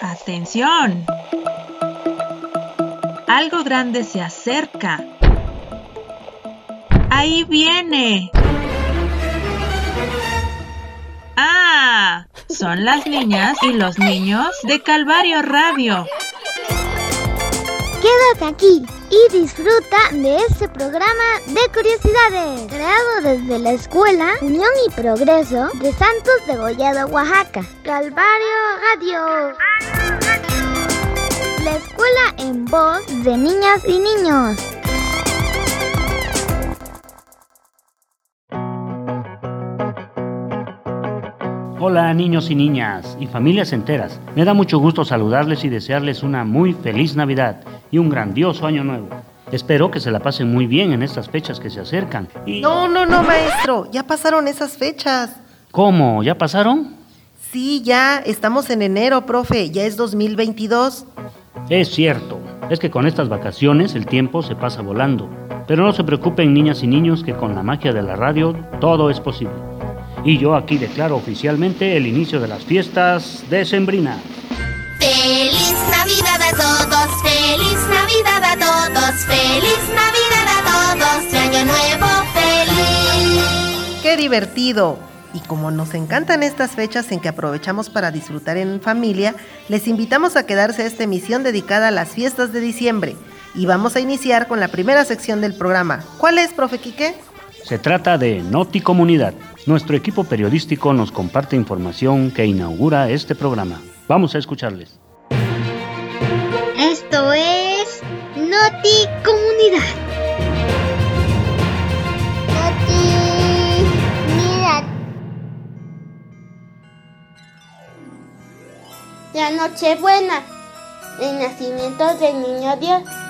Atención. Algo grande se acerca. Ahí viene. Ah, son las niñas y los niños de Calvario Radio. Quédate aquí y disfruta de este programa de curiosidades, creado desde la Escuela Unión y Progreso de Santos de Gollado, Oaxaca. Calvario Radio. La escuela en voz de niñas y niños. Hola niños y niñas y familias enteras. Me da mucho gusto saludarles y desearles una muy feliz Navidad y un grandioso año nuevo. Espero que se la pasen muy bien en estas fechas que se acercan. No, no, no, maestro. Ya pasaron esas fechas. ¿Cómo? ¿Ya pasaron? Sí, ya. Estamos en enero, profe. Ya es 2022. Es cierto. Es que con estas vacaciones el tiempo se pasa volando. Pero no se preocupen niñas y niños que con la magia de la radio todo es posible. Y yo aquí declaro oficialmente el inicio de las fiestas de Sembrina. Feliz Navidad a todos, feliz Navidad a todos, feliz Navidad a todos, y año nuevo feliz. ¡Qué divertido! Y como nos encantan estas fechas en que aprovechamos para disfrutar en familia, les invitamos a quedarse a esta emisión dedicada a las fiestas de diciembre. Y vamos a iniciar con la primera sección del programa. ¿Cuál es, profe Quique? Se trata de Noti Comunidad. Nuestro equipo periodístico nos comparte información que inaugura este programa. Vamos a escucharles. Esto es Noti Comunidad. Noti, mira. La Nochebuena, el nacimiento del niño Dios.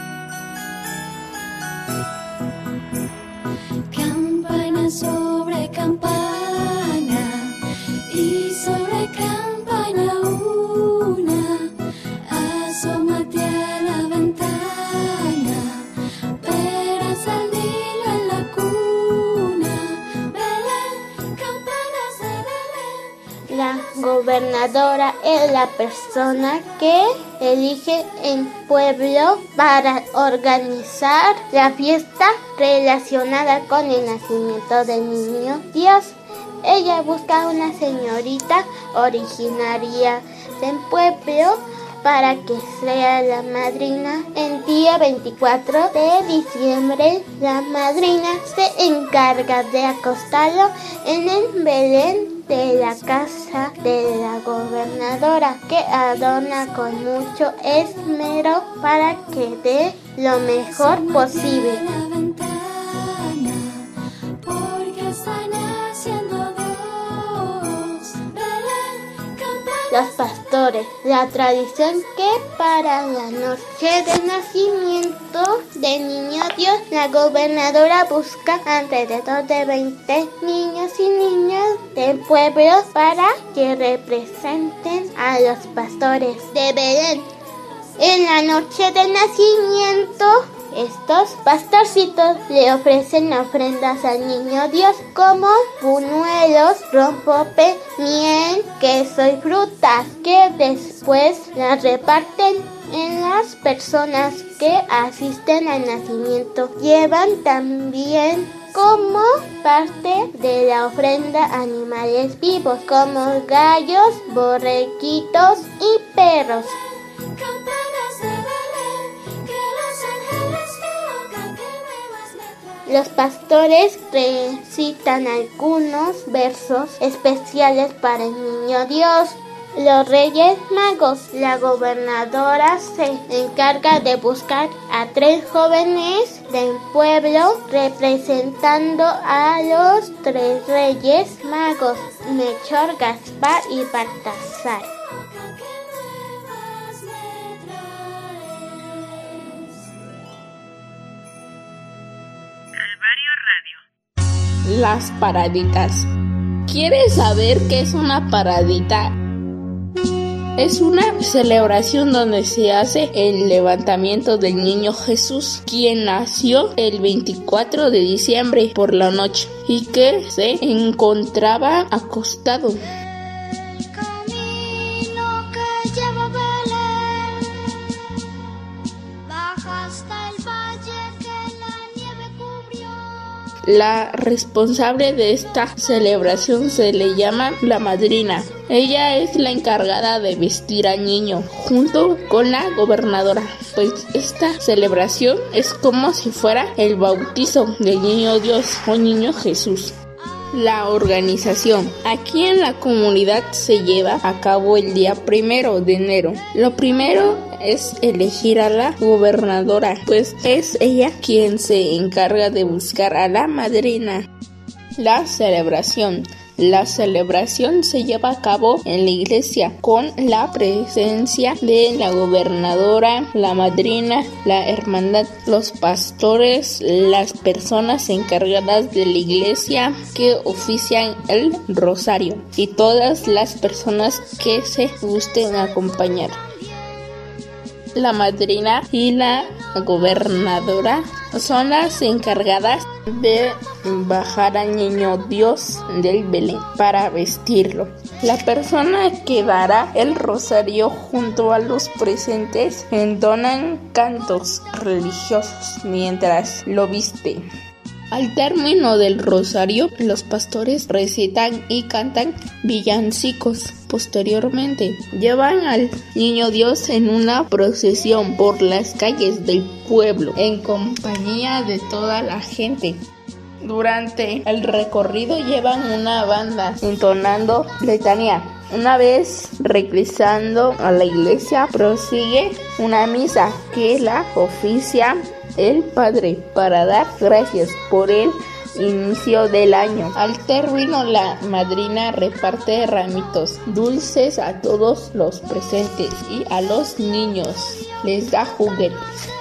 Gobernadora es la persona que elige el pueblo para organizar la fiesta relacionada con el nacimiento del niño Dios. Ella busca una señorita originaria del pueblo para que sea la madrina. El día 24 de diciembre, la madrina se encarga de acostarlo en el Belén de la casa de la gobernadora, que adorna con mucho esmero para que dé lo mejor posible. Los pastores, la tradición que para la noche de nacimiento del niño Dios, la gobernadora busca alrededor de 20 niños y niñas del pueblo para que representen a los pastores de Belén. En la noche del nacimiento, estos pastorcitos le ofrecen ofrendas al niño Dios como buñuelos, rompope, miel, queso y frutas que después las reparten en las personas que asisten al nacimiento. Llevan también como parte de la ofrenda animales vivos como gallos, borreguitos y perros. Los pastores recitan algunos versos especiales para el niño Dios. Los reyes magos, la gobernadora se encarga de buscar a tres jóvenes del pueblo representando a los tres reyes magos, Melchor, Gaspar y Baltasar. Las paraditas. ¿Quieres saber qué es una paradita? Es una celebración donde se hace el levantamiento del niño Jesús, quien nació el 24 de diciembre por la noche y que se encontraba acostado. La responsable de esta celebración se le llama la madrina. Ella es la encargada de vestir al niño junto con la gobernadora, pues esta celebración es como si fuera el bautizo del niño Dios o niño Jesús. La organización. Aquí en la comunidad se lleva a cabo el día primero de enero. Lo primero es elegir a la gobernadora, pues es ella quien se encarga de buscar a la madrina. La celebración. La celebración se lleva a cabo en la iglesia con la presencia de la gobernadora, la madrina, la hermandad, los pastores, las personas encargadas de la iglesia que ofician el rosario y todas las personas que se gusten acompañar. La madrina y la gobernadora son las encargadas de bajar al niño Dios del Belén para vestirlo. La persona que dará el rosario junto a los presentes entonan cantos religiosos mientras lo viste. Al término del rosario, los pastores recitan y cantan villancicos. Posteriormente, llevan al niño Dios en una procesión por las calles del pueblo en compañía de toda la gente. Durante el recorrido llevan una banda entonando letanía. Una vez regresando a la iglesia prosigue una misa que la oficia el Padre para dar gracias por el inicio del año. Al término la madrina reparte ramitos dulces a todos los presentes y a los niños les da juguetes.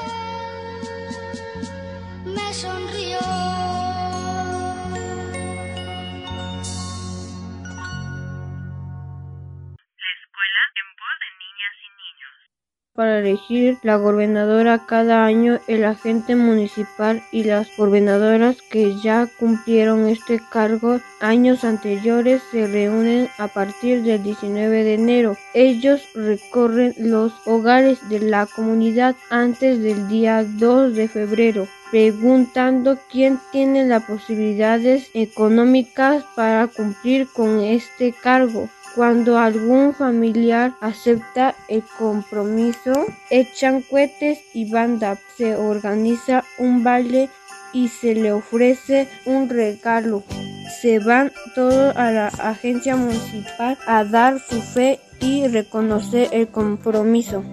Para elegir la gobernadora cada año el agente municipal y las gobernadoras que ya cumplieron este cargo años anteriores se reúnen a partir del 19 de enero. Ellos recorren los hogares de la comunidad antes del día 2 de febrero preguntando quién tiene las posibilidades económicas para cumplir con este cargo. Cuando algún familiar acepta el compromiso, echan cohetes y banda, se organiza un baile y se le ofrece un regalo. Se van todos a la agencia municipal a dar su fe y reconocer el compromiso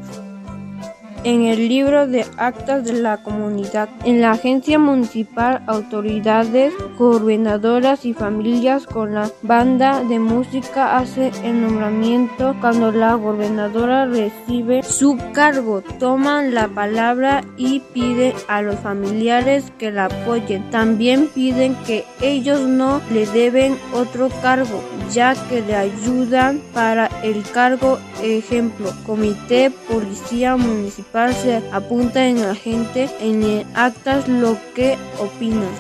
en el libro de actas de la comunidad. En la agencia municipal, autoridades, gobernadoras y familias con la banda de música hace el nombramiento cuando la gobernadora recibe su cargo. Toman la palabra y piden a los familiares que la apoyen. También piden que ellos no le deben otro cargo, ya que le ayudan para el cargo ejemplo, comité, policía municipal apunta en la gente en actas lo que opinan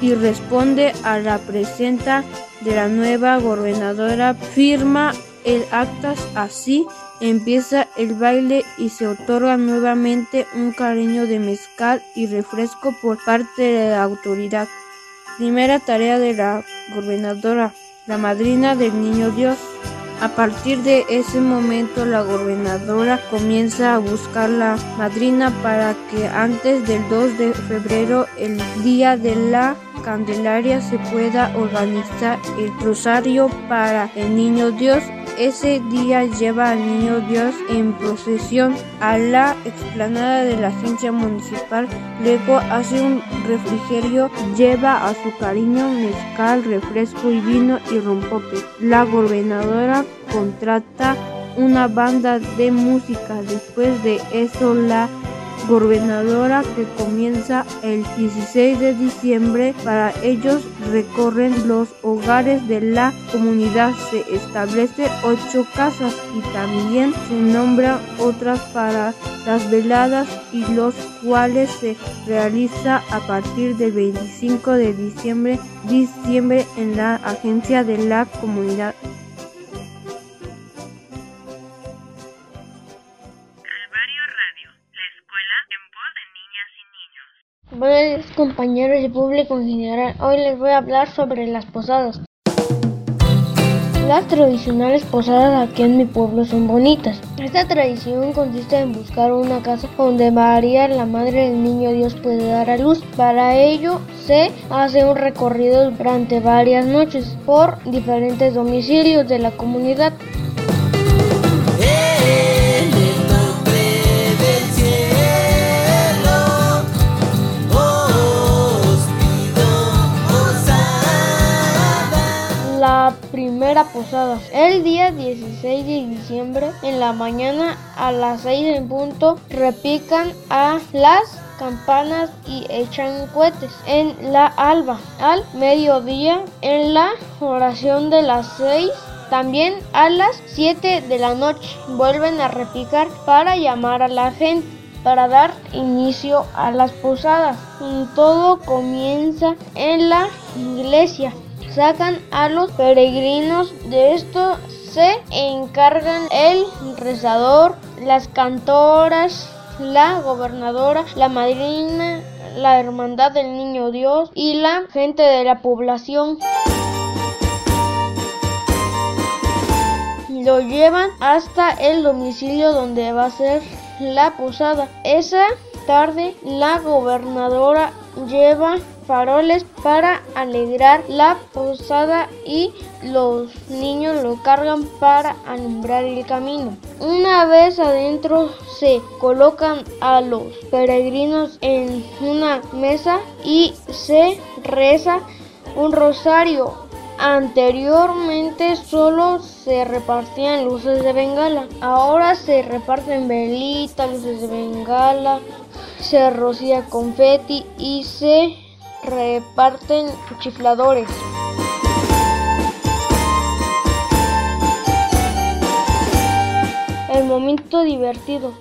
y responde a la presenta de la nueva gobernadora, firma el actas así, empieza el baile y se otorga nuevamente un cariño de mezcal y refresco por parte de la autoridad. Primera tarea de la gobernadora, la madrina del niño Dios. A partir de ese momento la gobernadora comienza a buscar la madrina para que antes del 2 de febrero, el día de la Candelaria, se pueda organizar el rosario para el niño Dios. Ese día lleva al niño Dios en procesión a la explanada de la agencia municipal. Luego hace un refrigerio, lleva a su cariño mezcal, refresco y vino y rompope. La gobernadora contrata una banda de música. Después de eso, la gobernadora que comienza el 16 de diciembre para ellos recorren los hogares de la comunidad se establece ocho casas y también se nombran otras para las veladas y los cuales se realiza a partir del 25 de diciembre diciembre en la agencia de la comunidad Buenos compañeros y público en general, hoy les voy a hablar sobre las posadas. Las tradicionales posadas aquí en mi pueblo son bonitas. Esta tradición consiste en buscar una casa donde María, la madre del niño Dios, puede dar a luz. Para ello se hace un recorrido durante varias noches por diferentes domicilios de la comunidad. Primera posada. El día 16 de diciembre en la mañana a las 6 en punto repican a las campanas y echan cohetes en la alba. Al mediodía en la oración de las 6 también a las 7 de la noche vuelven a repicar para llamar a la gente para dar inicio a las posadas. Todo comienza en la iglesia. Sacan a los peregrinos de esto se encargan el rezador, las cantoras, la gobernadora, la madrina, la hermandad del niño Dios y la gente de la población. lo llevan hasta el domicilio donde va a ser la posada. Esa tarde la gobernadora lleva faroles para alegrar la posada y los niños lo cargan para alumbrar el camino. Una vez adentro se colocan a los peregrinos en una mesa y se reza un rosario Anteriormente solo se repartían luces de bengala. Ahora se reparten velitas, luces de bengala, se rocía confeti y se reparten chifladores. El momento divertido.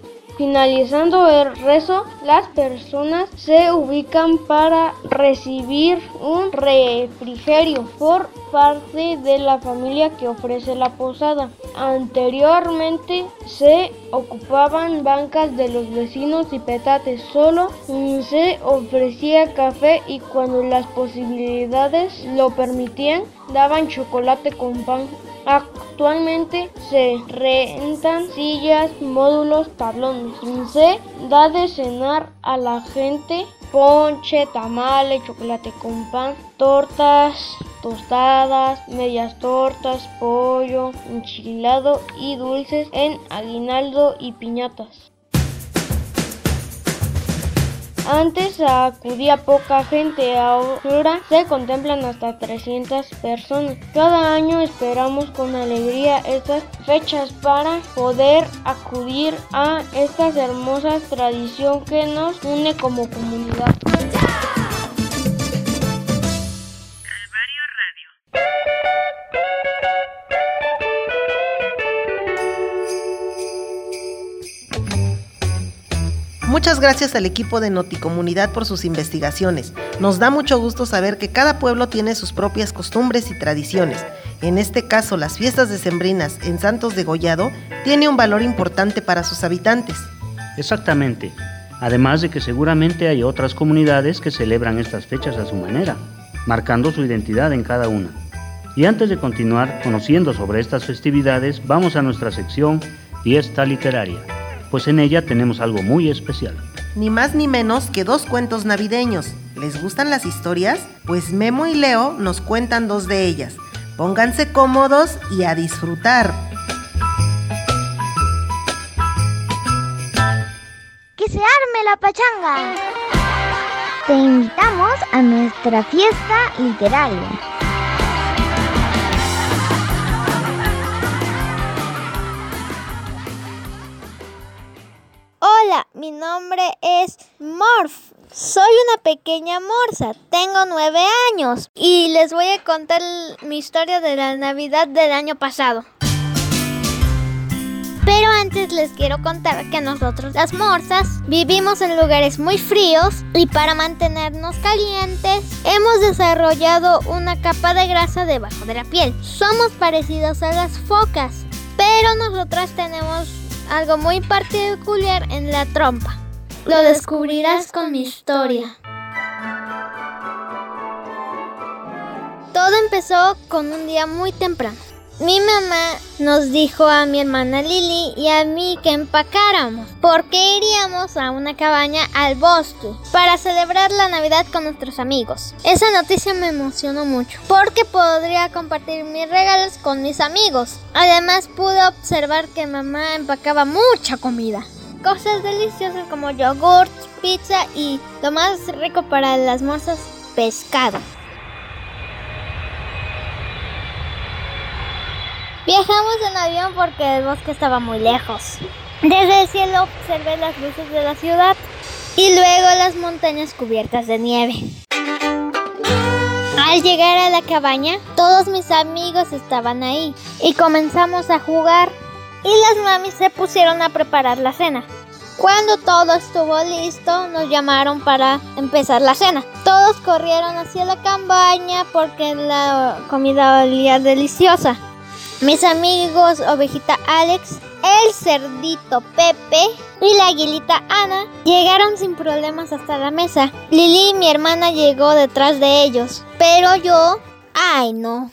Finalizando el rezo, las personas se ubican para recibir un refrigerio por parte de la familia que ofrece la posada. Anteriormente se ocupaban bancas de los vecinos y petates, solo se ofrecía café y cuando las posibilidades lo permitían, daban chocolate con pan. Actualmente se rentan sillas, módulos, tablones. Se da de cenar a la gente ponche, tamales, chocolate con pan, tortas, tostadas, medias tortas, pollo, enchilado y dulces en aguinaldo y piñatas. Antes acudía poca gente, ahora se contemplan hasta 300 personas. Cada año esperamos con alegría estas fechas para poder acudir a estas hermosas tradición que nos une como comunidad. Muchas gracias al equipo de Noticomunidad por sus investigaciones. Nos da mucho gusto saber que cada pueblo tiene sus propias costumbres y tradiciones. En este caso, las fiestas decembrinas en Santos de Gollado tiene un valor importante para sus habitantes. Exactamente. Además de que seguramente hay otras comunidades que celebran estas fechas a su manera, marcando su identidad en cada una. Y antes de continuar conociendo sobre estas festividades, vamos a nuestra sección Fiesta Literaria, pues en ella tenemos algo muy especial. Ni más ni menos que dos cuentos navideños. ¿Les gustan las historias? Pues Memo y Leo nos cuentan dos de ellas. Pónganse cómodos y a disfrutar. ¡Que se arme la pachanga! Te invitamos a nuestra fiesta literaria. Mi nombre es Morph. Soy una pequeña morsa, tengo nueve años y les voy a contar mi historia de la Navidad del año pasado. Pero antes les quiero contar que nosotros las morsas vivimos en lugares muy fríos y para mantenernos calientes hemos desarrollado una capa de grasa debajo de la piel. Somos parecidos a las focas, pero nosotras tenemos algo muy particular en la trompa. Lo descubrirás con mi historia. Todo empezó con un día muy temprano. Mi mamá nos dijo a mi hermana Lili y a mí que empacáramos porque iríamos a una cabaña al bosque para celebrar la Navidad con nuestros amigos. Esa noticia me emocionó mucho porque podría compartir mis regalos con mis amigos. Además pude observar que mamá empacaba mucha comida. Cosas deliciosas como yogurt, pizza y lo más rico para las morsas, pescado. Viajamos en avión porque el bosque estaba muy lejos. Desde el cielo observé las luces de la ciudad y luego las montañas cubiertas de nieve. Al llegar a la cabaña, todos mis amigos estaban ahí y comenzamos a jugar y las mamis se pusieron a preparar la cena. Cuando todo estuvo listo, nos llamaron para empezar la cena. Todos corrieron hacia la cabaña porque la comida olía deliciosa. Mis amigos Ovejita Alex, el cerdito Pepe y la aguilita Ana llegaron sin problemas hasta la mesa. Lili, mi hermana, llegó detrás de ellos, pero yo, ay no.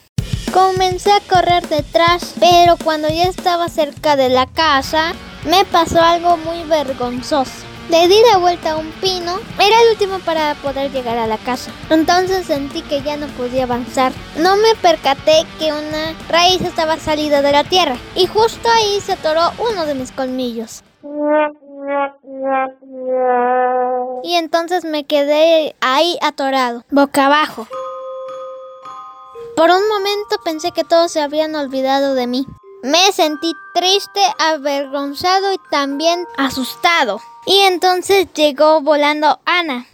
Comencé a correr detrás, pero cuando ya estaba cerca de la casa, me pasó algo muy vergonzoso. Le di la vuelta a un pino, era el último para poder llegar a la casa. Entonces sentí que ya no podía avanzar. No me percaté que una raíz estaba salida de la tierra y justo ahí se atoró uno de mis colmillos. Y entonces me quedé ahí atorado, boca abajo. Por un momento pensé que todos se habían olvidado de mí. Me sentí triste, avergonzado y también asustado. Y entonces llegó volando Ana.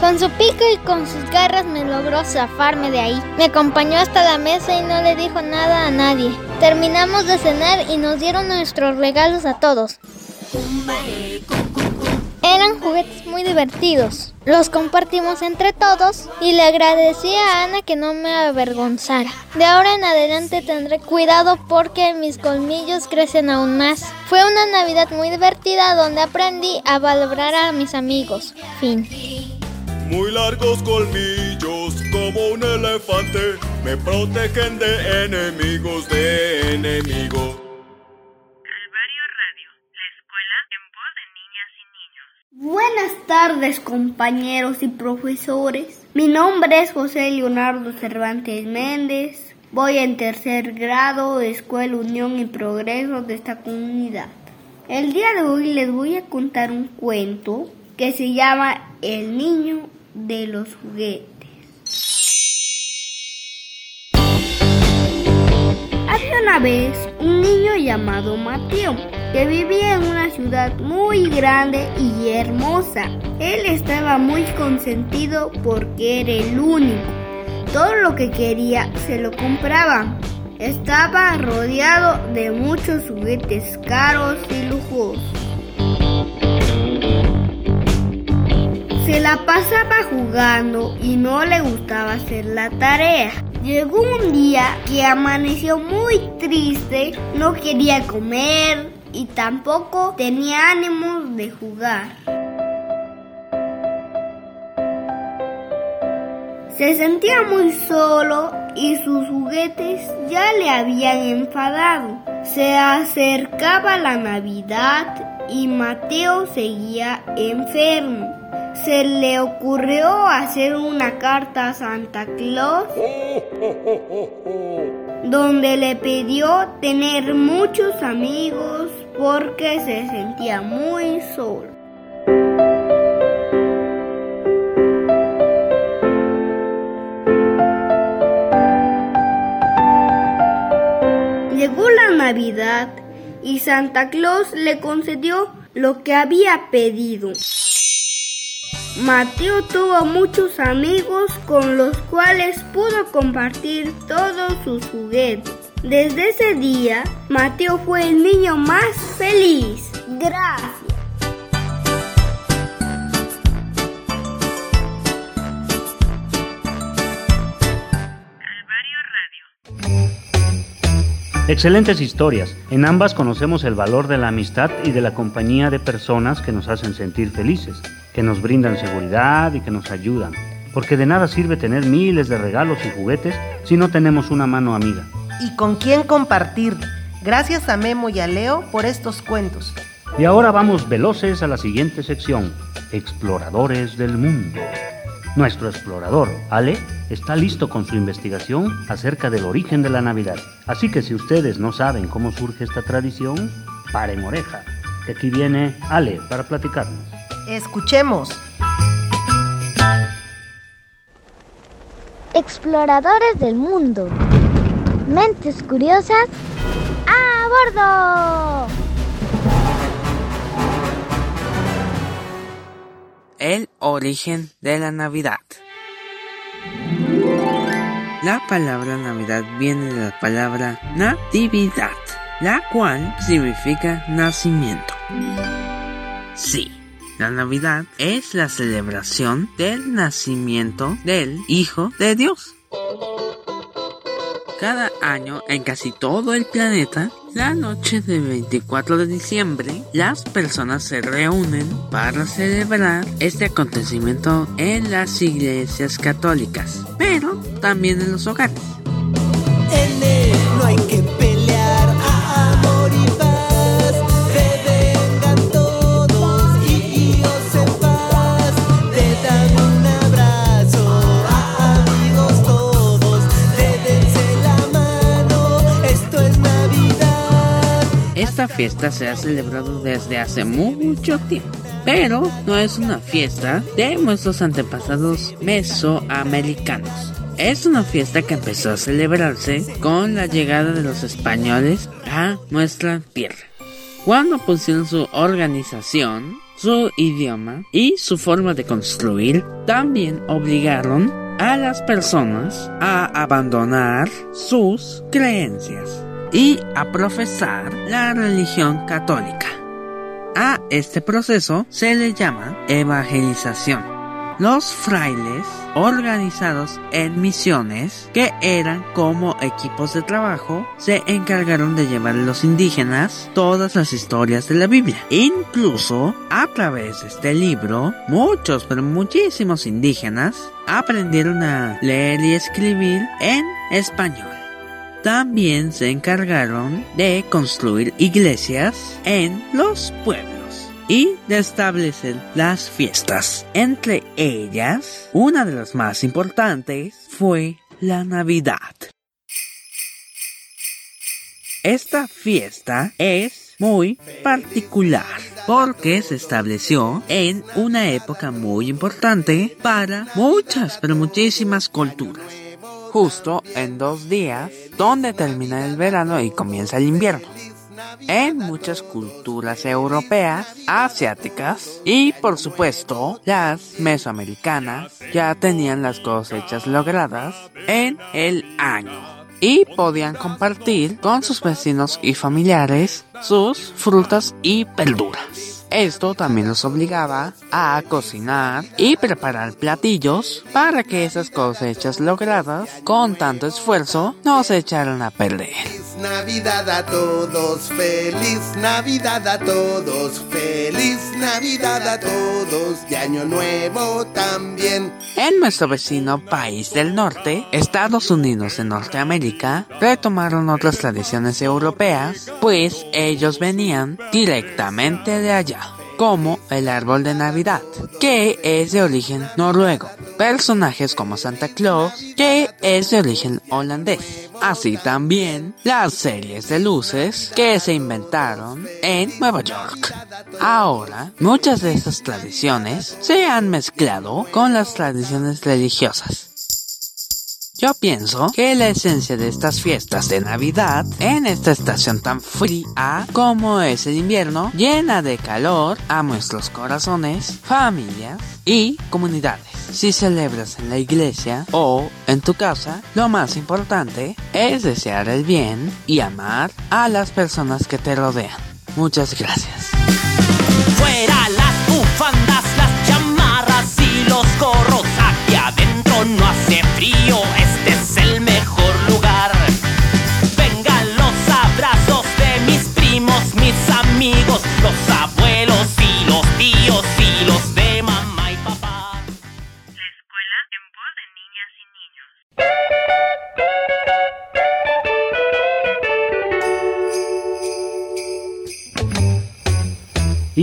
Con su pico y con sus garras me logró zafarme de ahí. Me acompañó hasta la mesa y no le dijo nada a nadie. Terminamos de cenar y nos dieron nuestros regalos a todos. Eran juguetes muy divertidos. Los compartimos entre todos y le agradecí a Ana que no me avergonzara. De ahora en adelante tendré cuidado porque mis colmillos crecen aún más. Fue una Navidad muy divertida donde aprendí a valorar a mis amigos. Fin. Muy largos colmillos como un elefante me protegen de enemigos, de enemigos. Buenas tardes compañeros y profesores. Mi nombre es José Leonardo Cervantes Méndez. Voy en tercer grado de Escuela Unión y Progreso de esta comunidad. El día de hoy les voy a contar un cuento que se llama El niño de los juguetes. Había una vez un niño llamado Mateo que vivía en una ciudad muy grande y hermosa. Él estaba muy consentido porque era el único. Todo lo que quería se lo compraba. Estaba rodeado de muchos juguetes caros y lujosos. Se la pasaba jugando y no le gustaba hacer la tarea. Llegó un día que amaneció muy triste, no quería comer y tampoco tenía ánimos de jugar. Se sentía muy solo y sus juguetes ya le habían enfadado. Se acercaba la Navidad y Mateo seguía enfermo. Se le ocurrió hacer una carta a Santa Claus donde le pidió tener muchos amigos porque se sentía muy solo. Llegó la Navidad y Santa Claus le concedió lo que había pedido. Mateo tuvo muchos amigos con los cuales pudo compartir todos sus juguetes. Desde ese día, Mateo fue el niño más feliz. Gracias. Excelentes historias. En ambas conocemos el valor de la amistad y de la compañía de personas que nos hacen sentir felices, que nos brindan seguridad y que nos ayudan. porque de nada sirve tener miles de regalos y juguetes si no tenemos una mano amiga. Y con quién compartir. Gracias a Memo y a Leo por estos cuentos. Y ahora vamos veloces a la siguiente sección, Exploradores del Mundo. Nuestro explorador, Ale, está listo con su investigación acerca del origen de la Navidad. Así que si ustedes no saben cómo surge esta tradición, paren oreja, que aquí viene Ale para platicarnos. Escuchemos. Exploradores del mundo. Mentes curiosas. ¡A bordo! El origen de la Navidad. La palabra Navidad viene de la palabra natividad, la cual significa nacimiento. Sí, la Navidad es la celebración del nacimiento del Hijo de Dios. Cada año en casi todo el planeta, la noche del 24 de diciembre, las personas se reúnen para celebrar este acontecimiento en las iglesias católicas, pero también en los hogares. No hay que Esta fiesta se ha celebrado desde hace mucho tiempo, pero no es una fiesta de nuestros antepasados mesoamericanos. Es una fiesta que empezó a celebrarse con la llegada de los españoles a nuestra tierra. Cuando pusieron su organización, su idioma y su forma de construir, también obligaron a las personas a abandonar sus creencias y a profesar la religión católica. A este proceso se le llama evangelización. Los frailes, organizados en misiones, que eran como equipos de trabajo, se encargaron de llevar a los indígenas todas las historias de la Biblia. Incluso, a través de este libro, muchos, pero muchísimos indígenas aprendieron a leer y escribir en español. También se encargaron de construir iglesias en los pueblos y de establecer las fiestas. Entre ellas, una de las más importantes fue la Navidad. Esta fiesta es muy particular porque se estableció en una época muy importante para muchas, pero muchísimas culturas. Justo en dos días, donde termina el verano y comienza el invierno. En muchas culturas europeas, asiáticas y por supuesto las mesoamericanas ya tenían las cosechas logradas en el año y podían compartir con sus vecinos y familiares sus frutas y verduras. Esto también los obligaba a cocinar y preparar platillos para que esas cosechas logradas con tanto esfuerzo no se echaran a perder. Feliz Navidad a todos, feliz Navidad a todos, feliz Navidad a todos y Año Nuevo también. En nuestro vecino país del norte, Estados Unidos de Norteamérica, retomaron otras tradiciones europeas, pues ellos venían directamente de allá como el árbol de Navidad, que es de origen noruego, personajes como Santa Claus, que es de origen holandés, así también las series de luces que se inventaron en Nueva York. Ahora, muchas de estas tradiciones se han mezclado con las tradiciones religiosas. Yo pienso que la esencia de estas fiestas de Navidad, en esta estación tan fría como es el invierno, llena de calor a nuestros corazones, familias y comunidades. Si celebras en la iglesia o en tu casa, lo más importante es desear el bien y amar a las personas que te rodean. Muchas gracias. Fuera las bufandas,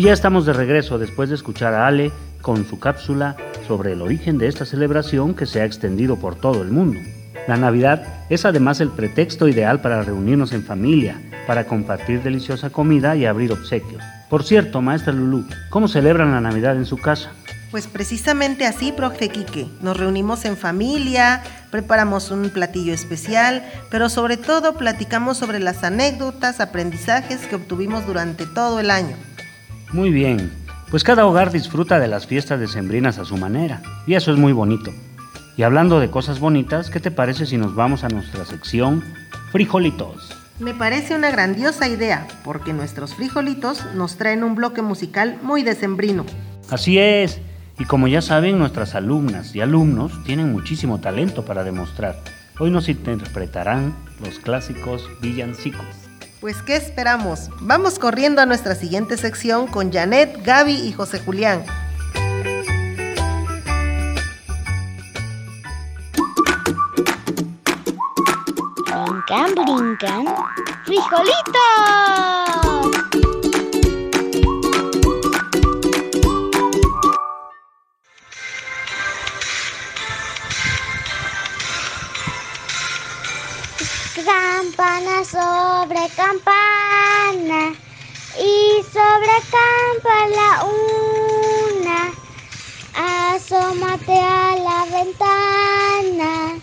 ya estamos de regreso después de escuchar a Ale con su cápsula sobre el origen de esta celebración que se ha extendido por todo el mundo. La Navidad es además el pretexto ideal para reunirnos en familia, para compartir deliciosa comida y abrir obsequios. Por cierto, maestra Lulú, ¿cómo celebran la Navidad en su casa? Pues precisamente así, profe Quique. Nos reunimos en familia, preparamos un platillo especial, pero sobre todo platicamos sobre las anécdotas, aprendizajes que obtuvimos durante todo el año. Muy bien, pues cada hogar disfruta de las fiestas decembrinas a su manera, y eso es muy bonito. Y hablando de cosas bonitas, ¿qué te parece si nos vamos a nuestra sección Frijolitos? Me parece una grandiosa idea, porque nuestros frijolitos nos traen un bloque musical muy decembrino. Así es, y como ya saben, nuestras alumnas y alumnos tienen muchísimo talento para demostrar. Hoy nos interpretarán los clásicos villancicos. Pues, ¿qué esperamos? Vamos corriendo a nuestra siguiente sección con Janet, Gaby y José Julián. Brincan, brincan. ¡Frijolitos! Campana sobre campana y sobre campa la una. Asómate a la ventana,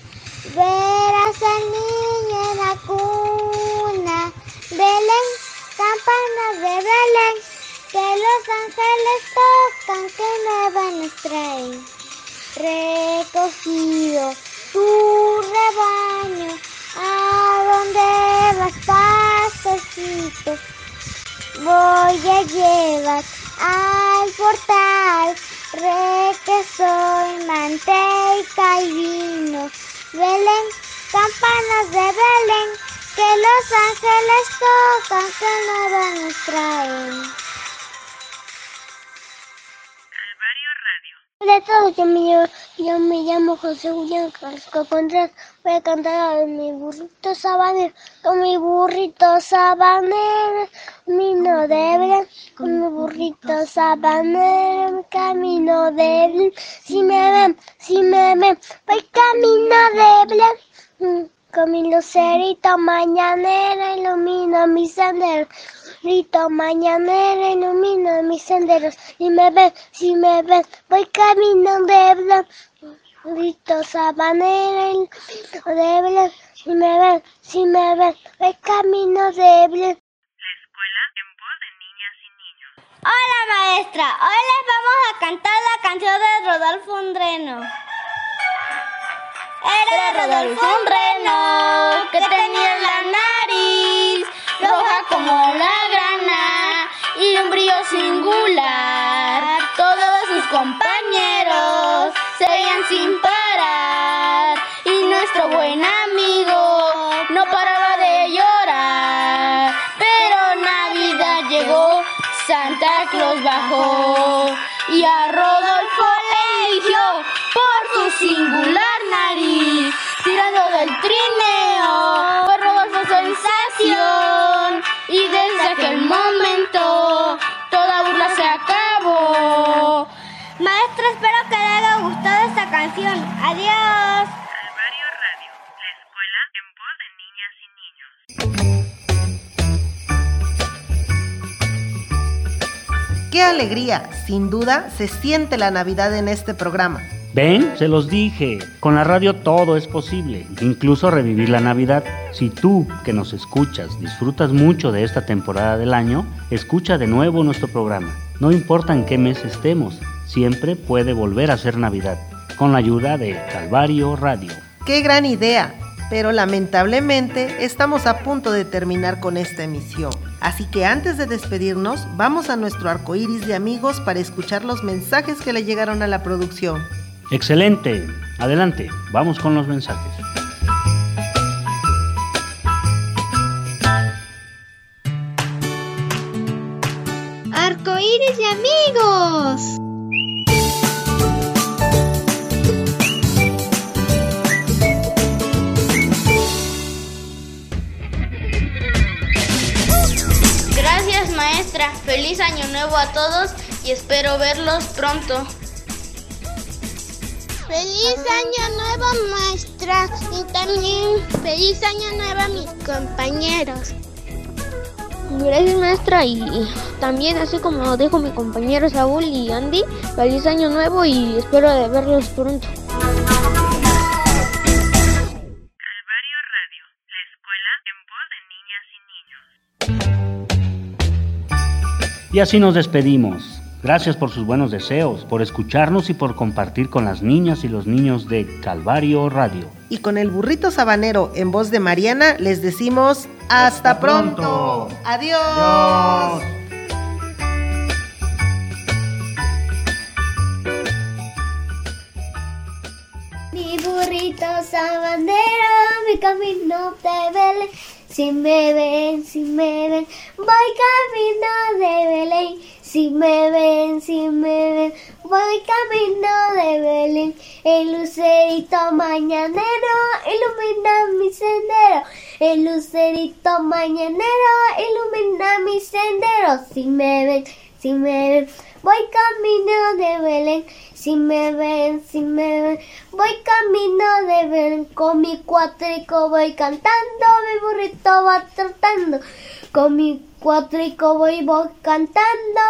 llamo José Julián Carrasco Contreras. Voy a cantar a mi burrito sabanero, con mi burrito sabanero, camino de Belén, con mi burrito sabanero, camino de Belén. Si me ven, si me ven, voy camino de Belén. Mm, Con mi lucerito mañanera ilumino mi sendero. Rito mañanera ilumina mis senderos. Si me ven, si me ven, voy camino de Belén. Rito sabanera ilumino de Belén. Si me ven, si me ven, voy camino de Belén. Hola maestra, hoy les vamos a cantar la canción de Rodolfo Undreno. Era Rodolfo un reno que tenía la nariz roja como la grana y un brillo singular. Todos sus compañeros seguían sin parar y nuestro buen amigo no paraba de llorar. Pero Navidad llegó, Santa Claus bajó y a Rodolfo le eligió por su singular nariz, tirando del trineo. Fue Rodolfo sensación y desde aquel momento gustado esta canción. Adiós. ¡Qué alegría! Sin duda se siente la Navidad en este programa. ¿Ven? Se los dije. Con la radio todo es posible, incluso revivir la Navidad. Si tú, que nos escuchas, disfrutas mucho de esta temporada del año, escucha de nuevo nuestro programa. No importa en qué mes estemos, siempre puede volver a ser Navidad, con la ayuda de Calvario Radio. ¡Qué gran idea! Pero lamentablemente estamos a punto de terminar con esta emisión. Así que antes de despedirnos, vamos a nuestro arco iris de amigos para escuchar los mensajes que le llegaron a la producción. Excelente. Adelante, vamos con los mensajes. Arcoíris de amigos. Feliz año nuevo a todos y espero verlos pronto. Feliz año nuevo maestra y también feliz año nuevo a mis compañeros. Gracias maestra y también así como dejo mi compañero Saúl y Andy, feliz año nuevo y espero de verlos pronto. Y así nos despedimos. Gracias por sus buenos deseos, por escucharnos y por compartir con las niñas y los niños de Calvario Radio. Y con el burrito sabanero en voz de Mariana les decimos hasta, pronto. Adiós. Mi burrito sabanero, mi camino de Belén. Si me ven, si me ven, voy camino de Belén. Si me ven, si me ven, voy camino de Belén. El lucerito mañanero ilumina mi sendero. El lucerito mañanero ilumina mi sendero. Si me ven, si me ven, voy camino de Belén. Si me ven, si me ven, voy camino de Belén. Con mi cuatrico voy cantando, mi burrito va trotando. Con mi cuatrico voy, voy cantando.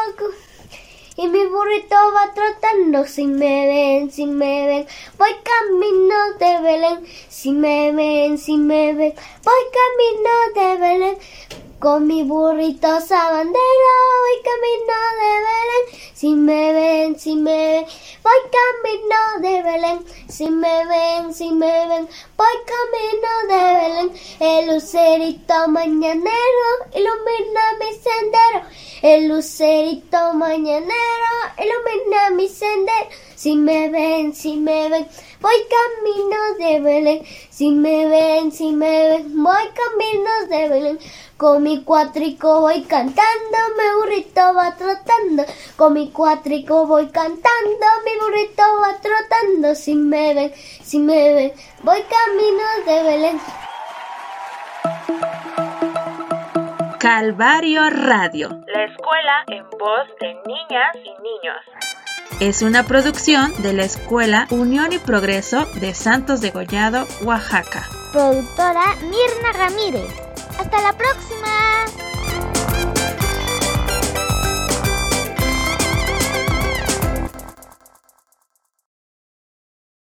Y mi burrito va trotando, si me ven, si me ven, voy camino de Belén. Si me ven, si me ven, voy camino de Belén. Con mi burrito sabandero voy camino de Belén. Si me ven, si me ven, voy camino de Belén. Si me ven, si me ven, voy camino de Belén. El lucerito mañanero ilumina mi sendero. El lucerito mañanero ilumina mi sendero. Si me ven, si me ven, voy camino de Belén. Si me ven, si me ven, voy camino de Belén. Con mi cuatrico voy cantando, mi burrito va trotando. Con mi cuatrico voy cantando, mi burrito va trotando. Si me ven, si me ven, voy camino de Belén. Calvario Radio, la escuela en voz de niñas y niños. Es una producción de la Escuela Unión y Progreso de Santos de Gollado, Oaxaca. Productora Mirna Ramírez. Hasta la próxima.